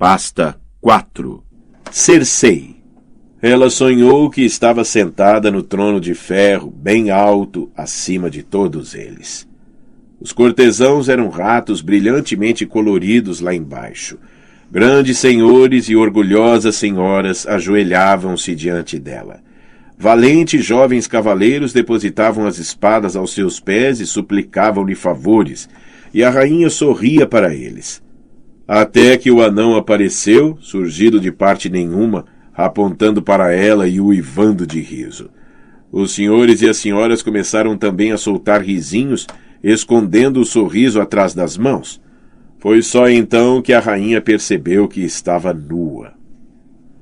Pasta 4 Cersei Ela sonhou que estava sentada no trono de ferro, bem alto, acima de todos eles. Os cortesãos eram ratos brilhantemente coloridos lá embaixo. Grandes senhores e orgulhosas senhoras ajoelhavam-se diante dela. Valentes jovens cavaleiros depositavam as espadas aos seus pés e suplicavam-lhe favores, e a rainha sorria para eles. Até que o anão apareceu, surgido de parte nenhuma, apontando para ela e uivando de riso. Os senhores e as senhoras começaram também a soltar risinhos, escondendo o sorriso atrás das mãos. Foi só então que a rainha percebeu que estava nua.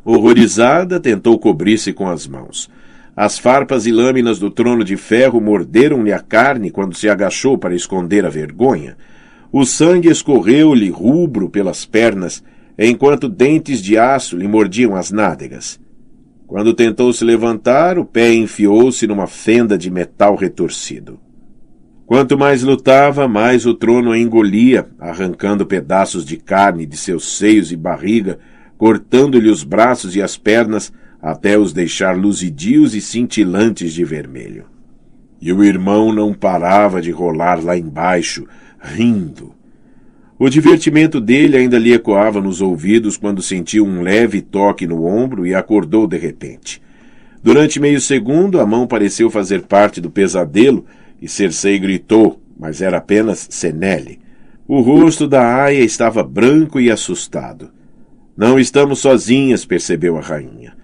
Horrorizada, tentou cobrir-se com as mãos. As farpas e lâminas do trono de ferro morderam-lhe a carne quando se agachou para esconder a vergonha. O sangue escorreu-lhe rubro pelas pernas, enquanto dentes de aço lhe mordiam as nádegas. Quando tentou se levantar, o pé enfiou-se numa fenda de metal retorcido. Quanto mais lutava, mais o trono a engolia, arrancando pedaços de carne de seus seios e barriga, cortando-lhe os braços e as pernas, até os deixar luzidios e cintilantes de vermelho. E o irmão não parava de rolar lá embaixo, rindo. O divertimento dele ainda lhe ecoava nos ouvidos quando sentiu um leve toque no ombro e acordou de repente. Durante meio segundo, a mão pareceu fazer parte do pesadelo e Cersei gritou, mas era apenas Senele. O rosto da Aia estava branco e assustado. Não estamos sozinhas, percebeu a rainha.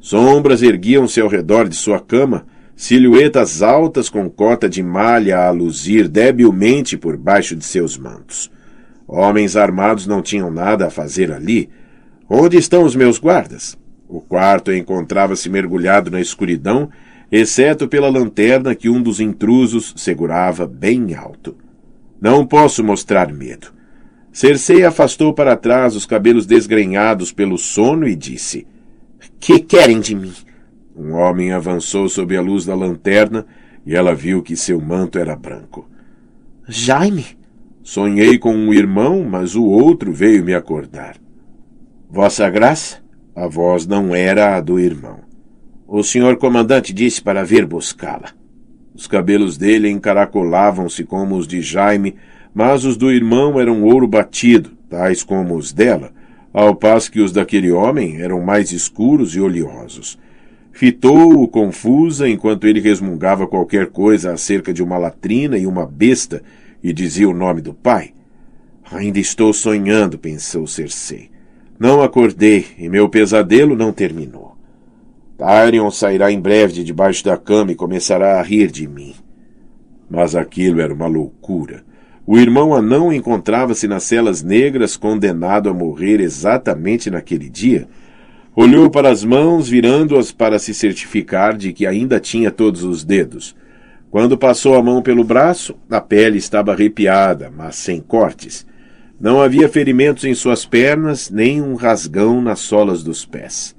Sombras erguiam-se ao redor de sua cama, silhuetas altas com cota de malha a luzir debilmente por baixo de seus mantos. Homens armados não tinham nada a fazer ali. Onde estão os meus guardas? O quarto encontrava-se mergulhado na escuridão, exceto pela lanterna que um dos intrusos segurava bem alto. Não posso mostrar medo. Cersei afastou para trás os cabelos desgrenhados pelo sono e disse: Que querem de mim? Um homem avançou sob a luz da lanterna e ela viu que seu manto era branco. Jaime? Sonhei com um irmão, mas o outro veio me acordar. Vossa Graça? A voz não era a do irmão. O senhor comandante disse para vir buscá-la. Os cabelos dele encaracolavam-se como os de Jaime, mas os do irmão eram ouro batido, tais como os dela, ao passo que os daquele homem eram mais escuros e oleosos. Fitou-o confusa enquanto ele resmungava qualquer coisa acerca de uma latrina e uma besta e dizia o nome do pai. Ainda estou sonhando, pensou Cersei. Não acordei e meu pesadelo não terminou. Tyrion sairá em breve de debaixo da cama e começará a rir de mim. Mas aquilo era uma loucura. O irmão anão encontrava-se nas celas negras, condenado a morrer exatamente naquele dia, Olhou para as mãos, virando-as para se certificar de que ainda tinha todos os dedos. Quando passou a mão pelo braço, a pele estava arrepiada, mas sem cortes. Não havia ferimentos em suas pernas, nem um rasgão nas solas dos pés.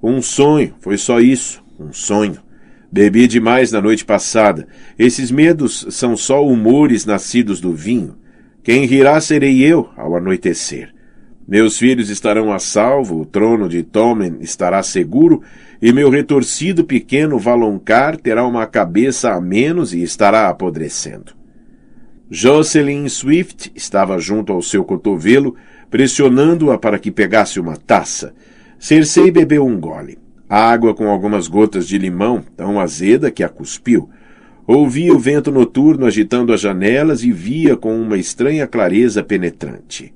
Um sonho, foi só isso, um sonho. Bebi demais na noite passada. Esses medos são só humores nascidos do vinho. Quem rirá serei eu ao anoitecer. Meus filhos estarão a salvo, o trono de Tommen estará seguro, e meu retorcido pequeno Valonqar terá uma cabeça a menos e estará apodrecendo. Jocelyn Swift estava junto ao seu cotovelo, pressionando-a para que pegasse uma taça. Cersei bebeu um gole. Água com algumas gotas de limão, tão azeda que a cuspiu. Ouvia o vento noturno agitando as janelas e via com uma estranha clareza penetrante.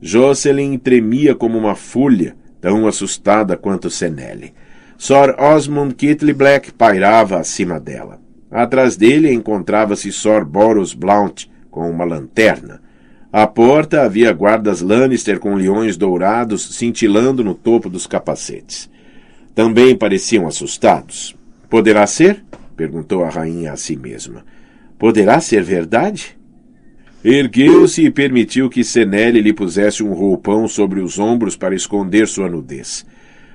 Jocelyn tremia como uma folha, tão assustada quanto Senelle. Sir Osmond Kitley Black pairava acima dela. Atrás dele encontrava-se Sir Boros Blount, com uma lanterna. À porta havia guardas Lannister com leões dourados cintilando no topo dos capacetes. Também pareciam assustados. Poderá ser? perguntou a rainha a si mesma. Poderá ser verdade? Ergueu-se e permitiu que Senele lhe pusesse um roupão sobre os ombros para esconder sua nudez.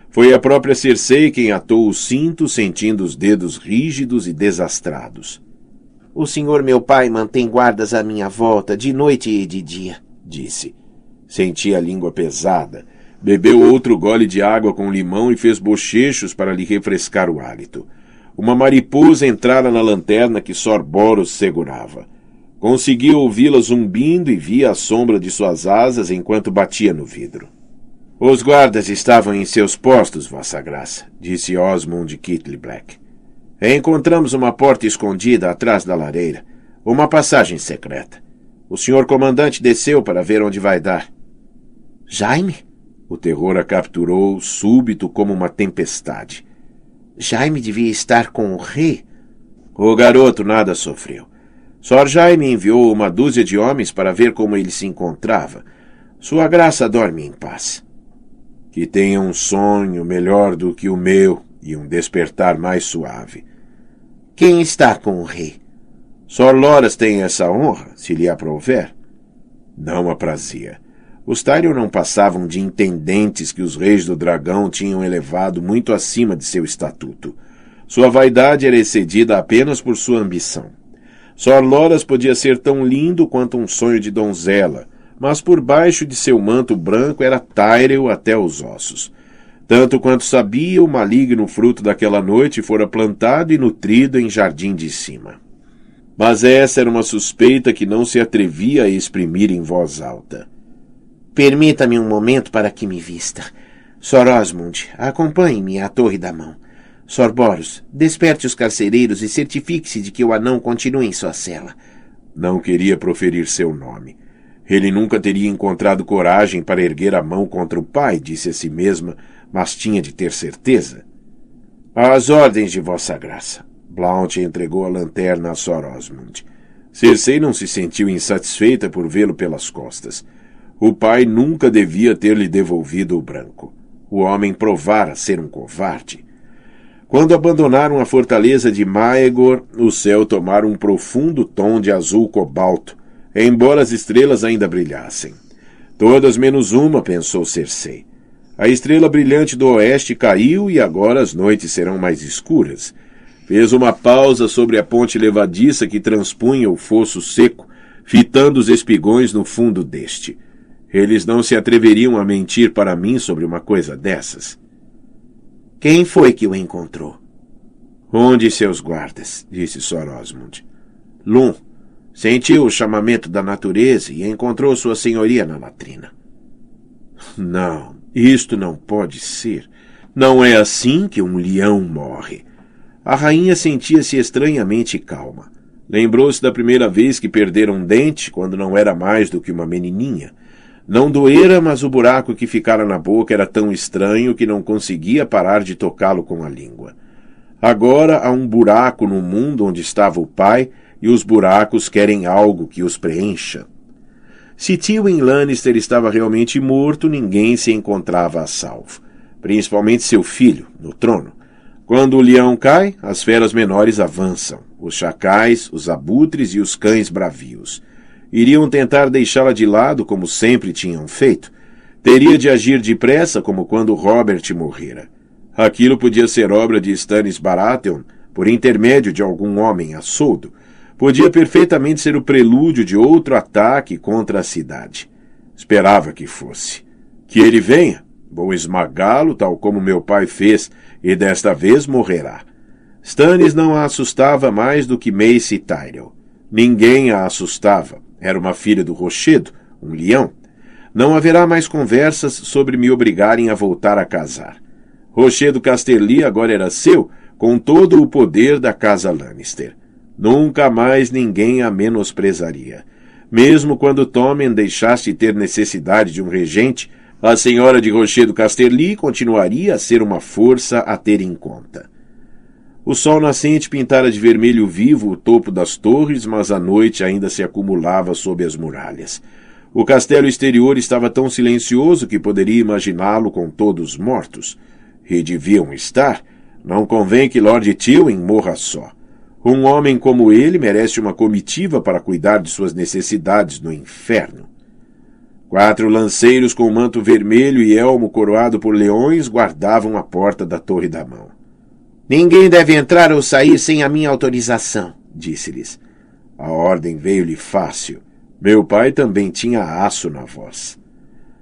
Foi a própria Cersei quem atou o cinto, sentindo os dedos rígidos e desastrados. O senhor meu pai mantém guardas à minha volta, de noite e de dia, disse. Sentia a língua pesada. Bebeu outro gole de água com limão e fez bochechos para lhe refrescar o hálito. Uma mariposa entrara na lanterna que Sorboros segurava. Conseguia ouvi-la zumbindo e via a sombra de suas asas enquanto batia no vidro. Os guardas estavam em seus postos, Vossa Graça, disse Osmond Kitley Black. Encontramos uma porta escondida atrás da lareira, uma passagem secreta. O senhor comandante desceu para ver onde vai dar. Jaime? O terror a capturou, súbito como uma tempestade. Jaime devia estar com o rei. O garoto nada sofreu. Sor Jaime enviou uma dúzia de homens para ver como ele se encontrava. Sua graça dorme em paz. Que tenha um sonho melhor do que o meu e um despertar mais suave. Quem está com o rei? Sor Loras tem essa honra, se lhe aprouver. Não aprazia. Os Tyrion não passavam de intendentes que os reis do dragão tinham elevado muito acima de seu estatuto. Sua vaidade era excedida apenas por sua ambição. Sor Loras podia ser tão lindo quanto um sonho de donzela, mas por baixo de seu manto branco era Tyrell até os ossos. Tanto quanto sabia, o maligno fruto daquela noite fora plantado e nutrido em jardim de cima. Mas essa era uma suspeita que não se atrevia a exprimir em voz alta. Permita-me um momento para que me vista. Sor Osmond, acompanhe-me à Torre da Mão. Sor Boros, desperte os carcereiros e certifique-se de que o anão continue em sua cela. Não queria proferir seu nome. Ele nunca teria encontrado coragem para erguer a mão contra o pai, disse a si mesma, mas tinha de ter certeza. Às ordens de Vossa Graça. Blount entregou a lanterna a Sor Osmond. Cersei não se sentiu insatisfeita por vê-lo pelas costas. O pai nunca devia ter lhe devolvido o branco. O homem provara ser um covarde. Quando abandonaram a fortaleza de Maegor, o céu tomara um profundo tom de azul cobalto, embora as estrelas ainda brilhassem. Todas menos uma, pensou Cersei. A estrela brilhante do oeste caiu e agora as noites serão mais escuras. Fez uma pausa sobre a ponte levadiça que transpunha o fosso seco, fitando os espigões no fundo deste. Eles não se atreveriam a mentir para mim sobre uma coisa dessas. Quem foi que o encontrou? Um de seus guardas, disse Sor Osmond. Lum sentiu o chamamento da natureza e encontrou sua senhoria na latrina. Não, isto não pode ser. Não é assim que um leão morre. A rainha sentia-se estranhamente calma. Lembrou-se da primeira vez que perdera um dente, quando não era mais do que uma menininha. Não doera, mas o buraco que ficara na boca era tão estranho que não conseguia parar de tocá-lo com a língua. Agora há um buraco no mundo onde estava o pai, e os buracos querem algo que os preencha. Se Tywin Lannister estava realmente morto, ninguém se encontrava a salvo. Principalmente seu filho, no trono. Quando o leão cai, as feras menores avançam. Os chacais, os abutres e os cães bravios. Iriam tentar deixá-la de lado, como sempre tinham feito. Teria de agir depressa, como quando Robert morrera. Aquilo podia ser obra de Stannis Baratheon, por intermédio de algum homem a soldo. Podia perfeitamente ser o prelúdio de outro ataque contra a cidade. Esperava que fosse. Que ele venha. Vou esmagá-lo, tal como meu pai fez, e desta vez morrerá. Stannis não a assustava mais do que Mace Tyrell. Ninguém a assustava. Era uma filha do Rochedo, um leão. Não haverá mais conversas sobre me obrigarem a voltar a casar. Rochedo Casterly agora era seu, com todo o poder da casa Lannister. Nunca mais ninguém a menosprezaria. Mesmo quando Tommen deixasse ter necessidade de um regente, a senhora de Rochedo Casterly continuaria a ser uma força a ter em conta. O sol nascente pintara de vermelho vivo o topo das torres, mas a noite ainda se acumulava sob as muralhas. O castelo exterior estava tão silencioso que poderia imaginá-lo com todos mortos. E deviam estar. Não convém que Lord Tywin morra só. Um homem como ele merece uma comitiva para cuidar de suas necessidades no inferno. Quatro lanceiros com manto vermelho e elmo coroado por leões guardavam a porta da Torre da Mão. Ninguém deve entrar ou sair sem a minha autorização, disse-lhes. A ordem veio-lhe fácil. Meu pai também tinha aço na voz.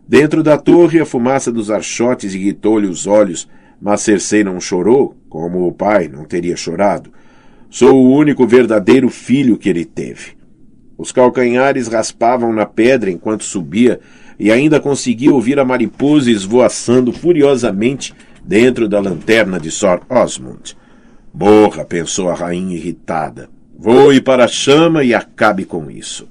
Dentro da torre, a fumaça dos archotes irritou-lhe os olhos, mas Cersei não chorou, como o pai não teria chorado. Sou o único verdadeiro filho que ele teve. Os calcanhares raspavam na pedra enquanto subia e ainda conseguia ouvir a mariposa esvoaçando furiosamente dentro da lanterna de Sor Osmond. Morra, pensou a rainha irritada. Voe para a chama e acabe com isso.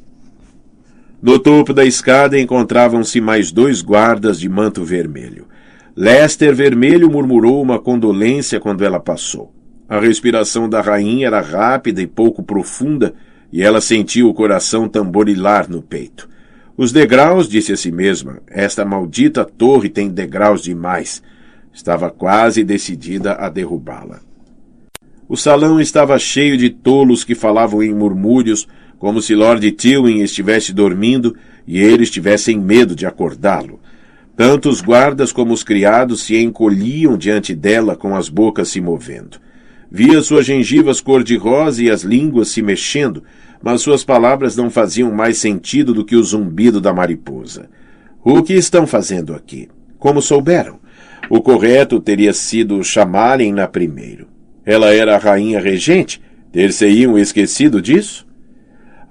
No topo da escada encontravam-se mais dois guardas de manto vermelho. Lester Vermelho murmurou uma condolência quando ela passou. A respiração da rainha era rápida e pouco profunda, e ela sentiu o coração tamborilar no peito. Os degraus, disse a si mesma, esta maldita torre tem degraus demais. Estava quase decidida a derrubá-la. O salão estava cheio de tolos que falavam em murmúrios, como se Lord Tywin estivesse dormindo e eles tivessem medo de acordá-lo. Tanto os guardas como os criados se encolhiam diante dela com as bocas se movendo. Via suas gengivas cor-de-rosa e as línguas se mexendo, mas suas palavras não faziam mais sentido do que o zumbido da mariposa. O que estão fazendo aqui? Como souberam? O correto teria sido chamarem-na primeiro. Ela era a rainha regente? Ter-se-iam esquecido disso?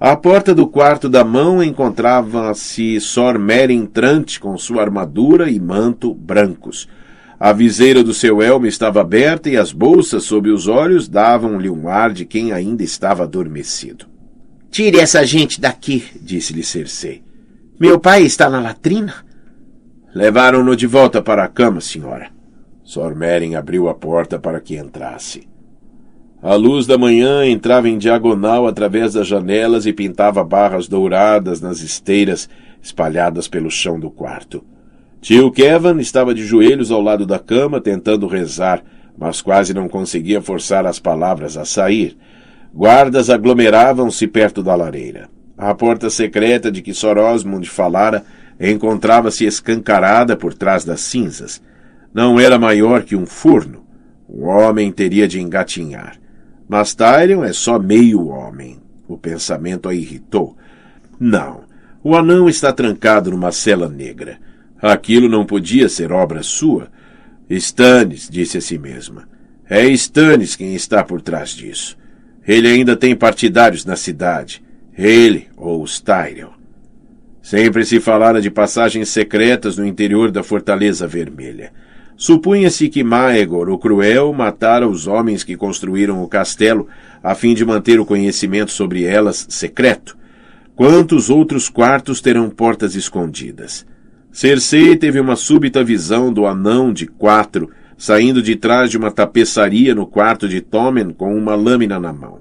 À porta do quarto da mão encontrava-se Sor Merin Trant com sua armadura e manto brancos. A viseira do seu elmo estava aberta e as bolsas sob os olhos davam-lhe um ar de quem ainda estava adormecido. Tire essa gente daqui, disse-lhe Cersei. Meu pai está na latrina? Levaram-no de volta para a cama, senhora. Sor Merin abriu a porta para que entrasse. A luz da manhã entrava em diagonal através das janelas e pintava barras douradas nas esteiras espalhadas pelo chão do quarto. Tio Kevin estava de joelhos ao lado da cama, tentando rezar, mas quase não conseguia forçar as palavras a sair. Guardas aglomeravam-se perto da lareira. A porta secreta de que Sor Osmond falara encontrava-se escancarada por trás das cinzas. Não era maior que um forno. Um homem teria de engatinhar. Mas Tyrion é só meio homem. O pensamento a irritou. Não, o anão está trancado numa cela negra. Aquilo não podia ser obra sua. Stannis, disse a si mesma. É Stannis quem está por trás disso. Ele ainda tem partidários na cidade. Ele ou os Tyrion. Sempre se falara de passagens secretas no interior da Fortaleza Vermelha. Supunha-se que Maegor, o Cruel, matara os homens que construíram o castelo a fim de manter o conhecimento sobre elas secreto. Quantos outros quartos terão portas escondidas? Cersei teve uma súbita visão do anão de quatro saindo de trás de uma tapeçaria no quarto de Tommen com uma lâmina na mão.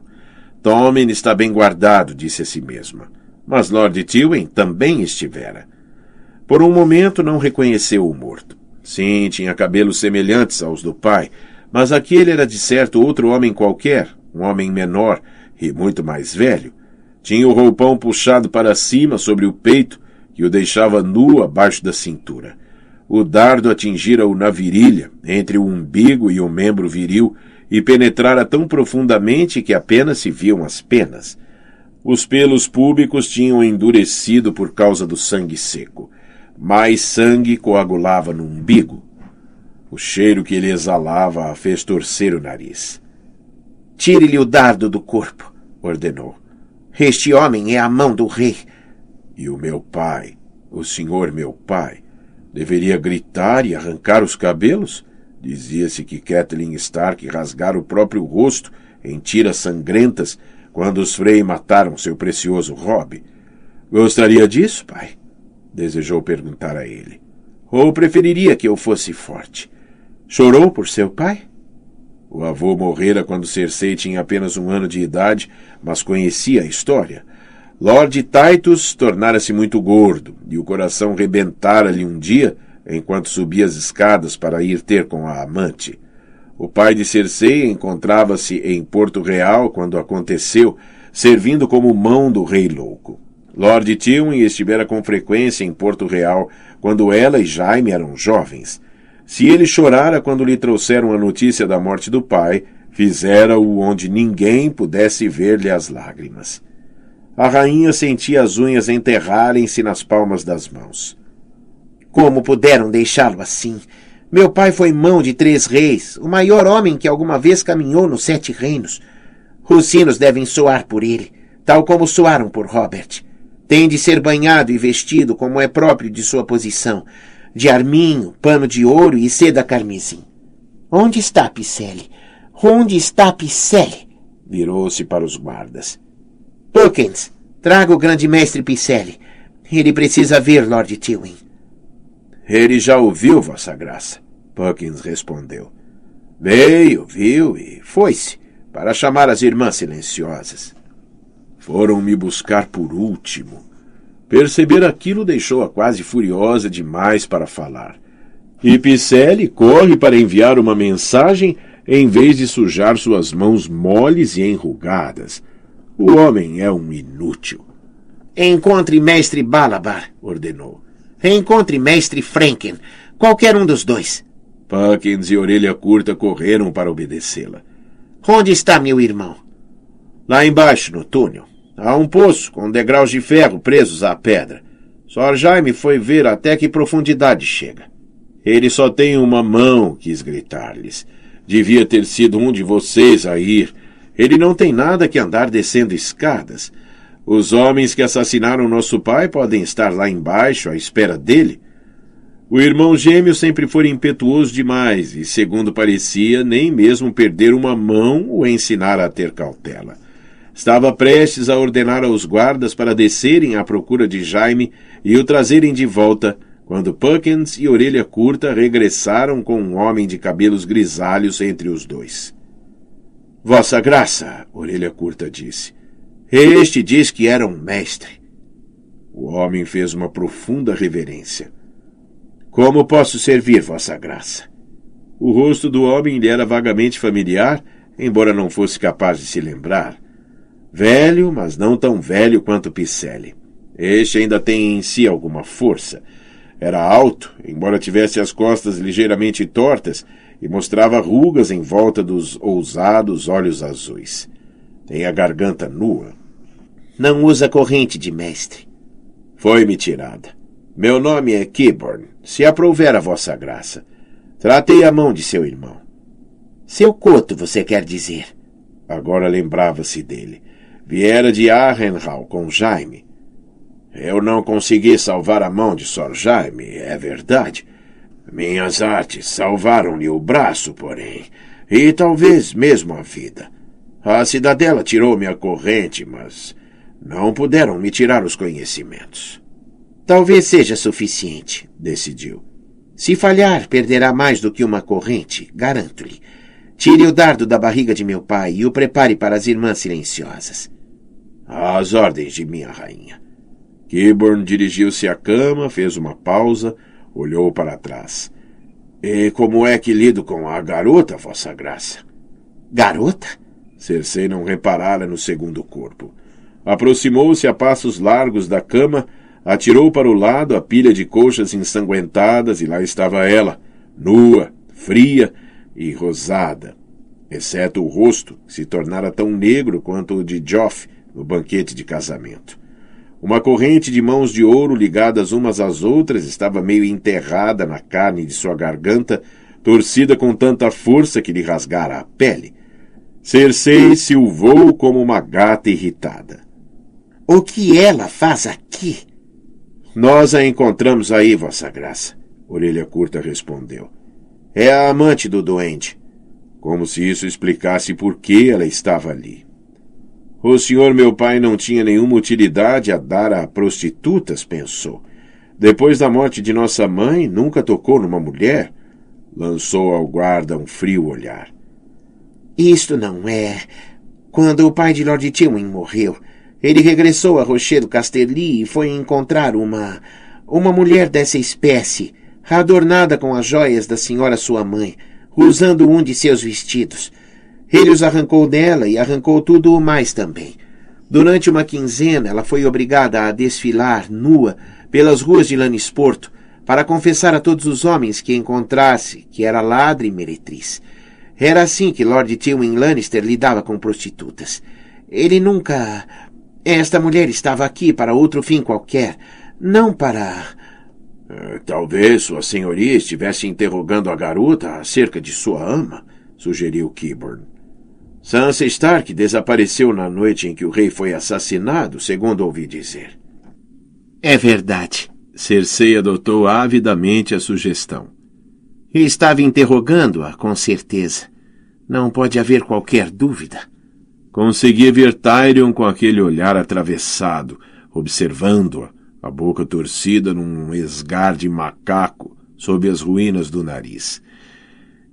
Tommen está bem guardado, disse a si mesma. Mas Lord Tywin também estivera. Por um momento não reconheceu o morto. Sim, tinha cabelos semelhantes aos do pai, mas aquele era de certo outro homem qualquer, um homem menor e muito mais velho. Tinha o roupão puxado para cima sobre o peito, que o deixava nu abaixo da cintura. O dardo atingira-o na virilha, entre o umbigo e o membro viril, e penetrara tão profundamente que apenas se viam as penas. Os pelos públicos tinham endurecido por causa do sangue seco. Mais sangue coagulava no umbigo. O cheiro que ele exalava a fez torcer o nariz. Tire-lhe o dardo do corpo, ordenou. Este homem é a mão do rei. E o meu pai, o senhor meu pai, deveria gritar e arrancar os cabelos? Dizia-se que Kathleen Stark rasgara o próprio rosto em tiras sangrentas quando os Frey mataram seu precioso Robb. Gostaria disso, pai? desejou perguntar a ele. Ou preferiria que eu fosse forte? Chorou por seu pai? O avô morrera quando Cersei tinha apenas um ano de idade, mas conhecia a história. Lord Titus tornara-se muito gordo e o coração rebentara-lhe um dia enquanto subia as escadas para ir ter com a amante. O pai de Cersei encontrava-se em Porto Real quando aconteceu, servindo como mão do rei louco. Lord Tywin estivera com frequência em Porto Real quando ela e Jaime eram jovens. Se ele chorara quando lhe trouxeram a notícia da morte do pai, fizera-o onde ninguém pudesse ver-lhe as lágrimas. A rainha sentia as unhas enterrarem-se nas palmas das mãos. Como puderam deixá-lo assim? Meu pai foi mão de três reis, o maior homem que alguma vez caminhou nos sete reinos. Os sinos devem soar por ele, tal como soaram por Robert. Tem de ser banhado e vestido como é próprio de sua posição, de arminho, pano de ouro e seda carmesim. Onde está Picelli? Onde está Picelli? Virou-se para os guardas. Perkins, traga o grande mestre Picelli. Ele precisa ver Lord Tywin. Ele já ouviu, Vossa Graça. Perkins respondeu. Veio, viu e foi-se, para chamar as irmãs silenciosas. Foram me buscar por último. Perceber aquilo deixou-a quase furiosa demais para falar. E Picelli corre para enviar uma mensagem em vez de sujar suas mãos moles e enrugadas. O homem é um inútil. Encontre mestre Balabar, ordenou. Encontre mestre Franken, qualquer um dos dois. Puckins e Orelha Curta correram para obedecê-la. Onde está meu irmão? Lá embaixo, no túnel. Há um poço com degraus de ferro presos à pedra. Sor Jaime foi ver até que profundidade chega. Ele só tem uma mão, quis gritar-lhes. Devia ter sido um de vocês a ir. Ele não tem nada que andar descendo escadas. Os homens que assassinaram nosso pai podem estar lá embaixo à espera dele. O irmão gêmeo sempre foi impetuoso demais e, segundo parecia, nem mesmo perder uma mão o ensinara a ter cautela. Estava prestes a ordenar aos guardas para descerem à procura de Jaime e o trazerem de volta, quando Puckins e Orelha Curta regressaram com um homem de cabelos grisalhos entre os dois. Vossa Graça, Orelha Curta disse, este diz que era um mestre. O homem fez uma profunda reverência. Como posso servir, Vossa Graça? O rosto do homem lhe era vagamente familiar, embora não fosse capaz de se lembrar. Velho, mas não tão velho quanto Picelli. Este ainda tem em si alguma força. Era alto, embora tivesse as costas ligeiramente tortas, e mostrava rugas em volta dos ousados olhos azuis. Tem a garganta nua. Não usa corrente de mestre. Foi-me tirada. Meu nome é Kiborn, se aprouver a vossa graça. Tratei a mão de seu irmão. Seu coto, você quer dizer? Agora lembrava-se dele. Viera de Arrenhal com Jaime. Eu não consegui salvar a mão de Sor Jaime, é verdade. Minhas artes salvaram-lhe o braço, porém, e talvez mesmo a vida. A cidadela tirou-me a corrente, mas não puderam me tirar os conhecimentos. Talvez seja suficiente, decidiu. Se falhar, perderá mais do que uma corrente, garanto-lhe. Tire o dardo da barriga de meu pai e o prepare para as irmãs silenciosas. Às ordens de minha rainha. Kiborn dirigiu-se à cama, fez uma pausa, olhou para trás. E como é que lido com a garota, Vossa Graça? Garota? Cersei não reparara no segundo corpo. Aproximou-se a passos largos da cama, atirou para o lado a pilha de colchas ensanguentadas e lá estava ela, nua, fria e rosada, exceto o rosto, que se tornara tão negro quanto o de Joff no banquete de casamento. Uma corrente de mãos de ouro ligadas umas às outras estava meio enterrada na carne de sua garganta, torcida com tanta força que lhe rasgara a pele. Cersei silvou como uma gata irritada. O que ela faz aqui? Nós a encontramos aí, Vossa Graça. Orelha Curta respondeu. É a amante do doente. Como se isso explicasse por que ela estava ali. O senhor meu pai não tinha nenhuma utilidade a dar a prostitutas, pensou. Depois da morte de nossa mãe, nunca tocou numa mulher? Lançou ao guarda um frio olhar. Isto não é. Quando o pai de Lord Tywin morreu, ele regressou a Rochedo Casterly e foi encontrar uma. uma mulher dessa espécie, adornada com as joias da senhora sua mãe, usando um de seus vestidos. Ele os arrancou dela e arrancou tudo o mais também. Durante uma quinzena, ela foi obrigada a desfilar, nua, pelas ruas de Lannisporto, para confessar a todos os homens que encontrasse que era ladra e meretriz. Era assim que Lord Tywin Lannister lidava com prostitutas. Ele nunca... Esta mulher estava aqui para outro fim qualquer, não para... Eh, talvez Sua Senhoria estivesse interrogando a garota acerca de sua ama, sugeriu Kiburn. Sansa Stark desapareceu na noite em que o rei foi assassinado, segundo ouvi dizer. É verdade. Cersei adotou avidamente a sugestão. Estava interrogando-a, com certeza. Não pode haver qualquer dúvida. Conseguia ver Tyrion com aquele olhar atravessado, observando-a, a boca torcida num esgar de macaco sob as ruínas do nariz.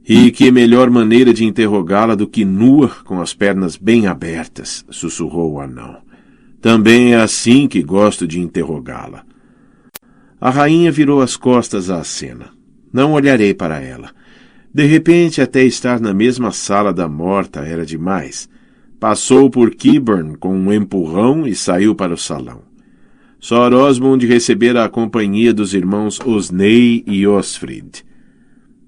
E que melhor maneira de interrogá-la do que nua, com as pernas bem abertas, sussurrou o anão. Também é assim que gosto de interrogá-la. A rainha virou as costas à cena. Não olharei para ela. De repente, até estar na mesma sala da morta era demais. Passou por Kiburn com um empurrão e saiu para o salão. Sor Osmond recebera a companhia dos irmãos Osney e Osfrid.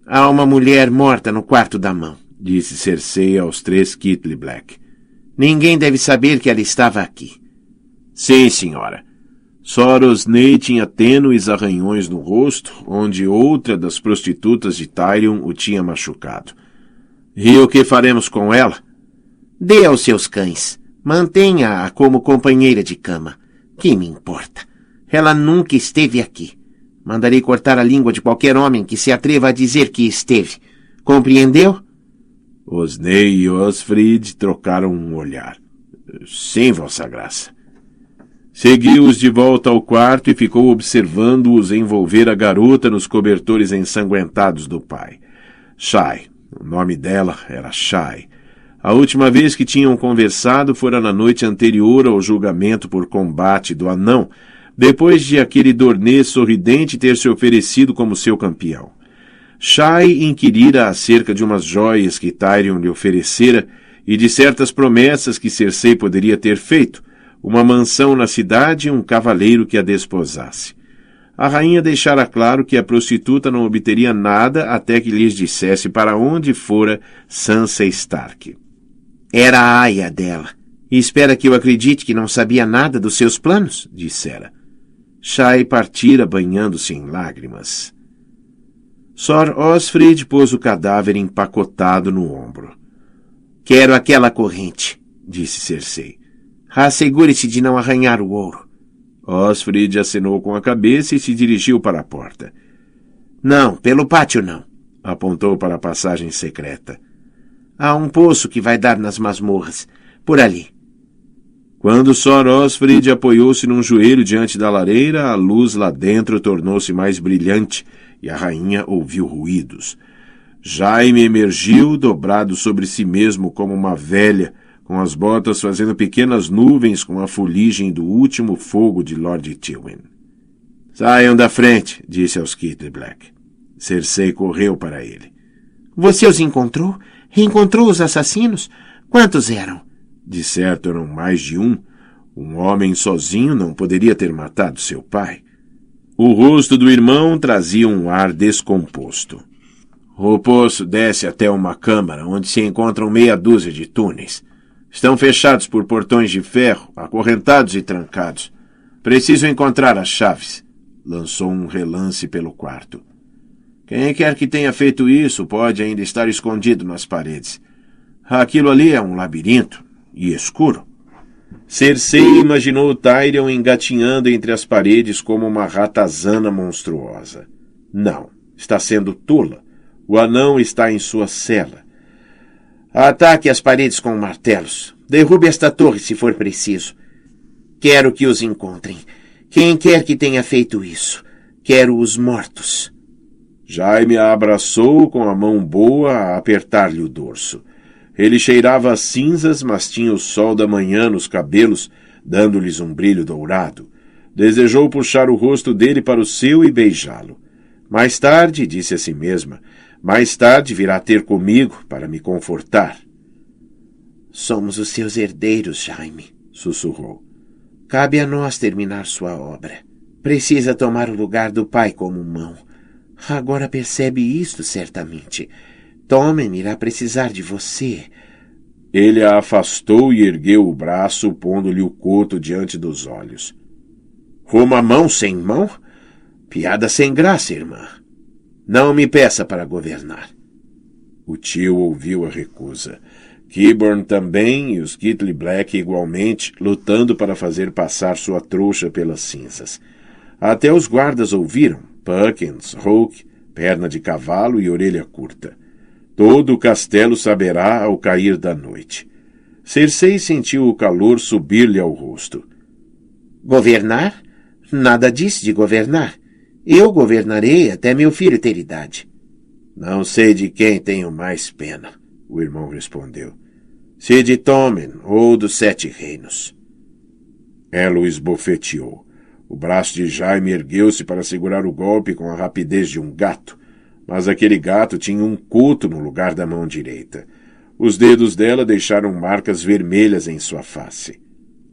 Há uma mulher morta no quarto da mão, disse Cersei aos três Kittley Black. Ninguém deve saber que ela estava aqui. Sim, senhora. Soros Ney tinha tênues arranhões no rosto, onde outra das prostitutas de Tyrion o tinha machucado. E o que faremos com ela? Dê aos seus cães. Mantenha-a como companheira de cama. Que me importa? Ela nunca esteve aqui. Mandarei cortar a língua de qualquer homem que se atreva a dizer que esteve. Compreendeu? Osney e Osfrid trocaram um olhar. Sim, Vossa Graça. Seguiu-os de volta ao quarto e ficou observando-os envolver a garota nos cobertores ensanguentados do pai. Shai. O nome dela era Shai. A última vez que tinham conversado fora na noite anterior ao julgamento por combate do anão, depois de aquele dornês sorridente ter se oferecido como seu campeão. Shai inquirira acerca de umas joias que Tyrion lhe oferecera e de certas promessas que Cersei poderia ter feito, uma mansão na cidade e um cavaleiro que a desposasse. A rainha deixara claro que a prostituta não obteria nada até que lhes dissesse para onde fora Sansa Stark. Era a aia dela. E espera que eu acredite que não sabia nada dos seus planos, dissera. Shai partira banhando-se em lágrimas. Sor Osfrid pôs o cadáver empacotado no ombro. Quero aquela corrente, disse Cersei. Assegure-se de não arranhar o ouro. Osfrid acenou com a cabeça e se dirigiu para a porta. Não, pelo pátio não. Apontou para a passagem secreta. Há um poço que vai dar nas masmorras. Por ali. Quando Sor Osfrid apoiou-se num joelho diante da lareira, a luz lá dentro tornou-se mais brilhante e a rainha ouviu ruídos. Jaime emergiu, dobrado sobre si mesmo como uma velha, com as botas fazendo pequenas nuvens com a fuligem do último fogo de Lord Tywin. Saiam da frente, disse aos Kitty Black. Cersei correu para ele. Você os encontrou? Reencontrou os assassinos? Quantos eram? De certo eram mais de um. Um homem sozinho não poderia ter matado seu pai. O rosto do irmão trazia um ar descomposto. O poço desce até uma câmara onde se encontram meia dúzia de túneis. Estão fechados por portões de ferro, acorrentados e trancados. Preciso encontrar as chaves. Lançou um relance pelo quarto. Quem quer que tenha feito isso pode ainda estar escondido nas paredes. Aquilo ali é um labirinto e escuro. Cersei imaginou Tyrion engatinhando entre as paredes como uma ratazana monstruosa. Não, está sendo tola. O anão está em sua cela. Ataque as paredes com martelos. Derrube esta torre se for preciso. Quero que os encontrem. Quem quer que tenha feito isso. Quero os mortos. Jaime a abraçou com a mão boa a apertar-lhe o dorso. Ele cheirava a cinzas, mas tinha o sol da manhã nos cabelos, dando-lhes um brilho dourado. Desejou puxar o rosto dele para o seu e beijá-lo. Mais tarde, disse a si mesma, mais tarde virá ter comigo para me confortar. Somos os seus herdeiros, Jaime, sussurrou. Cabe a nós terminar sua obra. Precisa tomar o lugar do pai como mão. Agora percebe isto, certamente. Tommen irá precisar de você. Ele a afastou e ergueu o braço, pondo-lhe o coto diante dos olhos. Uma mão sem mão? Piada sem graça, irmã. Não me peça para governar. O tio ouviu a recusa. Kiborn também e os Kitley Black igualmente, lutando para fazer passar sua trouxa pelas cinzas. Até os guardas ouviram, Perkins, Roke, perna de cavalo e orelha curta. Todo o castelo saberá ao cair da noite. Cersei sentiu o calor subir-lhe ao rosto. Governar? Nada disse de governar. Eu governarei até meu filho ter idade. Não sei de quem tenho mais pena, o irmão respondeu. Se de Tommen ou dos Sete Reinos. Ela o esbofeteou. O braço de Jaime ergueu-se para segurar o golpe com a rapidez de um gato, mas aquele gato tinha um culto no lugar da mão direita. Os dedos dela deixaram marcas vermelhas em sua face.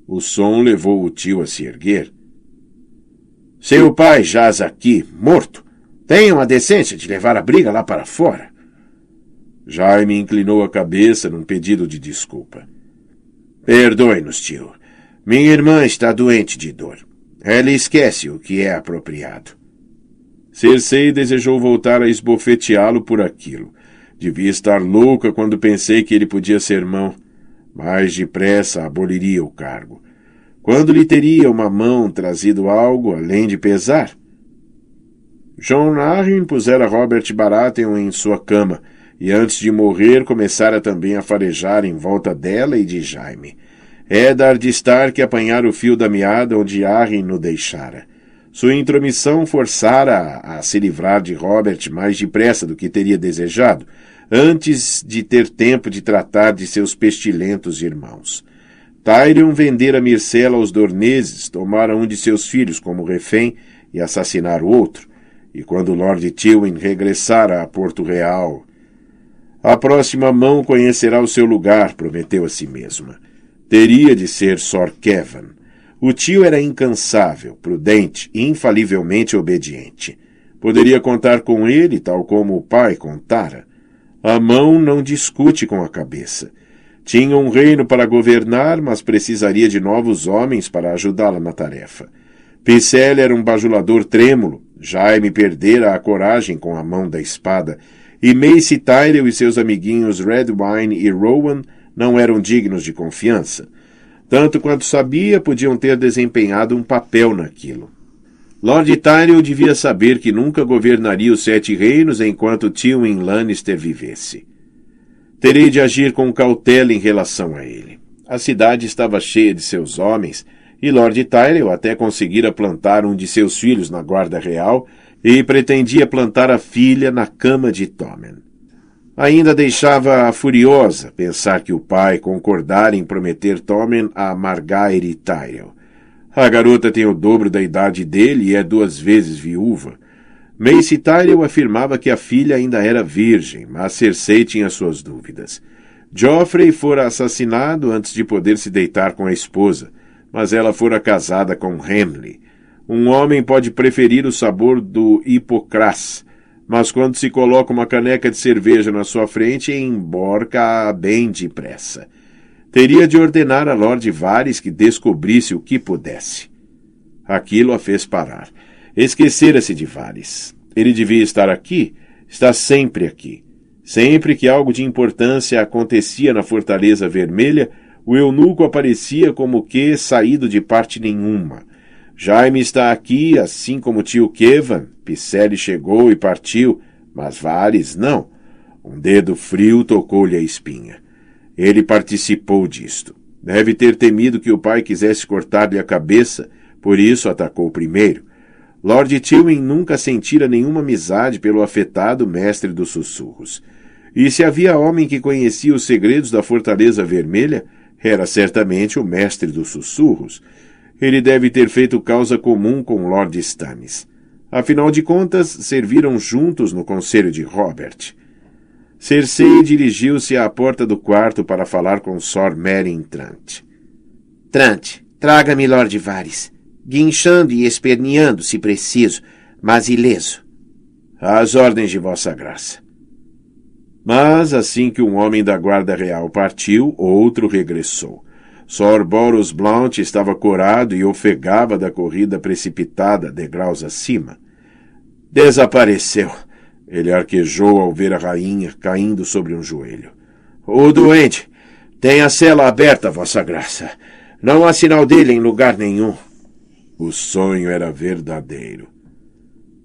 O som levou o tio a se erguer. Seu pai jaz aqui, morto. Tenham a decência de levar a briga lá para fora. Jaime inclinou a cabeça num pedido de desculpa. Perdoe-nos, tio. Minha irmã está doente de dor. Ela esquece o que é apropriado. Cersei desejou voltar a esbofeteá-lo por aquilo. Devia estar louca quando pensei que ele podia ser mão. Mais depressa aboliria o cargo. Quando lhe teria uma mão trazido algo além de pesar? John Arryn pusera Robert Baratheon em sua cama e antes de morrer começara também a farejar em volta dela e de Jaime. Eddard Stark apanhara o fio da meada onde Arryn no deixara. Sua intromissão forçara a, a se livrar de Robert mais depressa do que teria desejado, antes de ter tempo de tratar de seus pestilentos irmãos. Tyrion vendera Myrcella aos Dorneses, tomara um de seus filhos como refém e assassinar o outro, e quando Lord Tywin regressara a Porto Real, a próxima mão conhecerá o seu lugar, prometeu a si mesma. Teria de ser Sor Kevan. O tio era incansável, prudente e infalivelmente obediente. Poderia contar com ele, tal como o pai contara. A mão não discute com a cabeça. Tinha um reino para governar, mas precisaria de novos homens para ajudá-la na tarefa. Picelli era um bajulador trêmulo, Jaime perdera a coragem com a mão da espada, e Mace Tyrell e seus amiguinhos Redwine e Rowan não eram dignos de confiança. Tanto quanto sabia, podiam ter desempenhado um papel naquilo. Lord Tyrell devia saber que nunca governaria os Sete Reinos enquanto Tywin Lannister vivesse. Terei de agir com cautela em relação a ele. A cidade estava cheia de seus homens, e Lord Tyrell até conseguira plantar um de seus filhos na guarda real e pretendia plantar a filha na cama de Tommen. Ainda deixava-a furiosa pensar que o pai concordara em prometer Tommen a Margaery Tyrell. A garota tem o dobro da idade dele e é duas vezes viúva. Mace Tyrell afirmava que a filha ainda era virgem, mas Cersei tinha suas dúvidas. Joffrey fora assassinado antes de poder se deitar com a esposa, mas ela fora casada com Henry. Um homem pode preferir o sabor do hipocrás, mas quando se coloca uma caneca de cerveja na sua frente, emborca bem depressa. Teria de ordenar a Lord Varys que descobrisse o que pudesse. Aquilo a fez parar. Esquecera-se de Varys. Ele devia estar aqui, está sempre aqui. Sempre que algo de importância acontecia na Fortaleza Vermelha, o eunuco aparecia como que saído de parte nenhuma. Jaime está aqui, assim como tio Kevan. Picelli chegou e partiu, mas Vares não. Um dedo frio tocou-lhe a espinha. Ele participou disto. Deve ter temido que o pai quisesse cortar-lhe a cabeça, por isso atacou primeiro. Lord Tywin nunca sentira nenhuma amizade pelo afetado mestre dos sussurros. E se havia homem que conhecia os segredos da Fortaleza Vermelha, era certamente o mestre dos sussurros. Ele deve ter feito causa comum com Lord Stannis. Afinal de contas, serviram juntos no conselho de Robert. Cersei dirigiu-se à porta do quarto para falar com Sor Meryn Trant. Trant, traga-me Lord Varys. Guinchando e esperneando, se preciso, mas ileso. Às ordens de Vossa Graça. Mas, assim que um homem da guarda real partiu, outro regressou. Sor Boros Blount estava corado e ofegava da corrida precipitada degraus acima. Desapareceu. Ele arquejou ao ver a rainha caindo sobre um joelho. O doente tem a cela aberta, Vossa Graça. Não há sinal dele em lugar nenhum. O sonho era verdadeiro.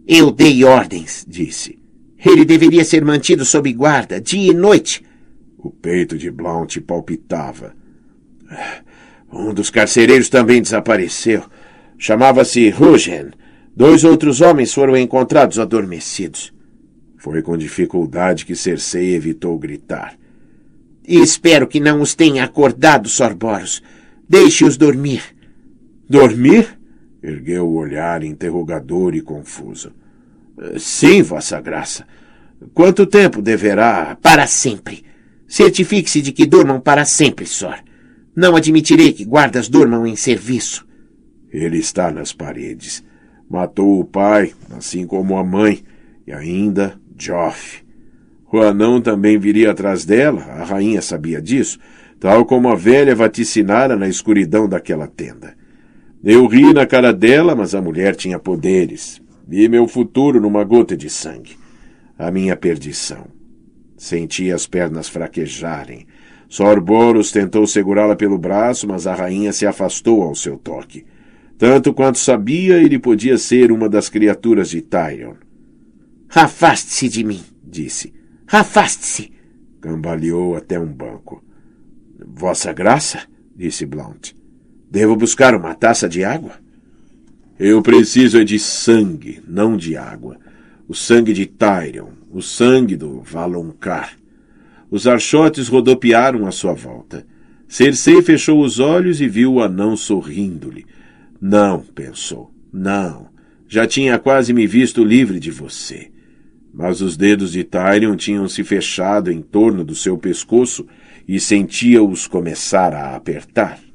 Eu dei ordens, disse. Ele deveria ser mantido sob guarda, dia e noite. O peito de Blount palpitava. Um dos carcereiros também desapareceu. Chamava-se Rugen. Dois outros homens foram encontrados adormecidos. Foi com dificuldade que Cersei evitou gritar. E espero que não os tenha acordado, Sorboros. Deixe-os dormir. Dormir? Ergueu o olhar interrogador e confuso. Sim, Vossa Graça. Quanto tempo deverá? Para sempre. Certifique-se de que durmam para sempre, Sor. Não admitirei que guardas durmam em serviço. Ele está nas paredes. Matou o pai, assim como a mãe, e ainda Joff. O anão também viria atrás dela, a rainha sabia disso, tal como a velha vaticinara na escuridão daquela tenda. Eu ri na cara dela, mas a mulher tinha poderes. Vi meu futuro numa gota de sangue. A minha perdição. Senti as pernas fraquejarem. Sorboros tentou segurá-la pelo braço, mas a rainha se afastou ao seu toque. Tanto quanto sabia, ele podia ser uma das criaturas de Tyrion. Afaste-se de mim, disse. Afaste-se. Cambaleou até um banco. Vossa Graça, disse Blount. Devo buscar uma taça de água? Eu preciso é de sangue, não de água. O sangue de Tyrion, o sangue do Valonqar. Os archotes rodopiaram à sua volta. Cersei fechou os olhos e viu o anão sorrindo-lhe. Não, pensou, não. Já tinha quase me visto livre de você. Mas os dedos de Tyrion tinham se fechado em torno do seu pescoço e sentia-os começar a apertar.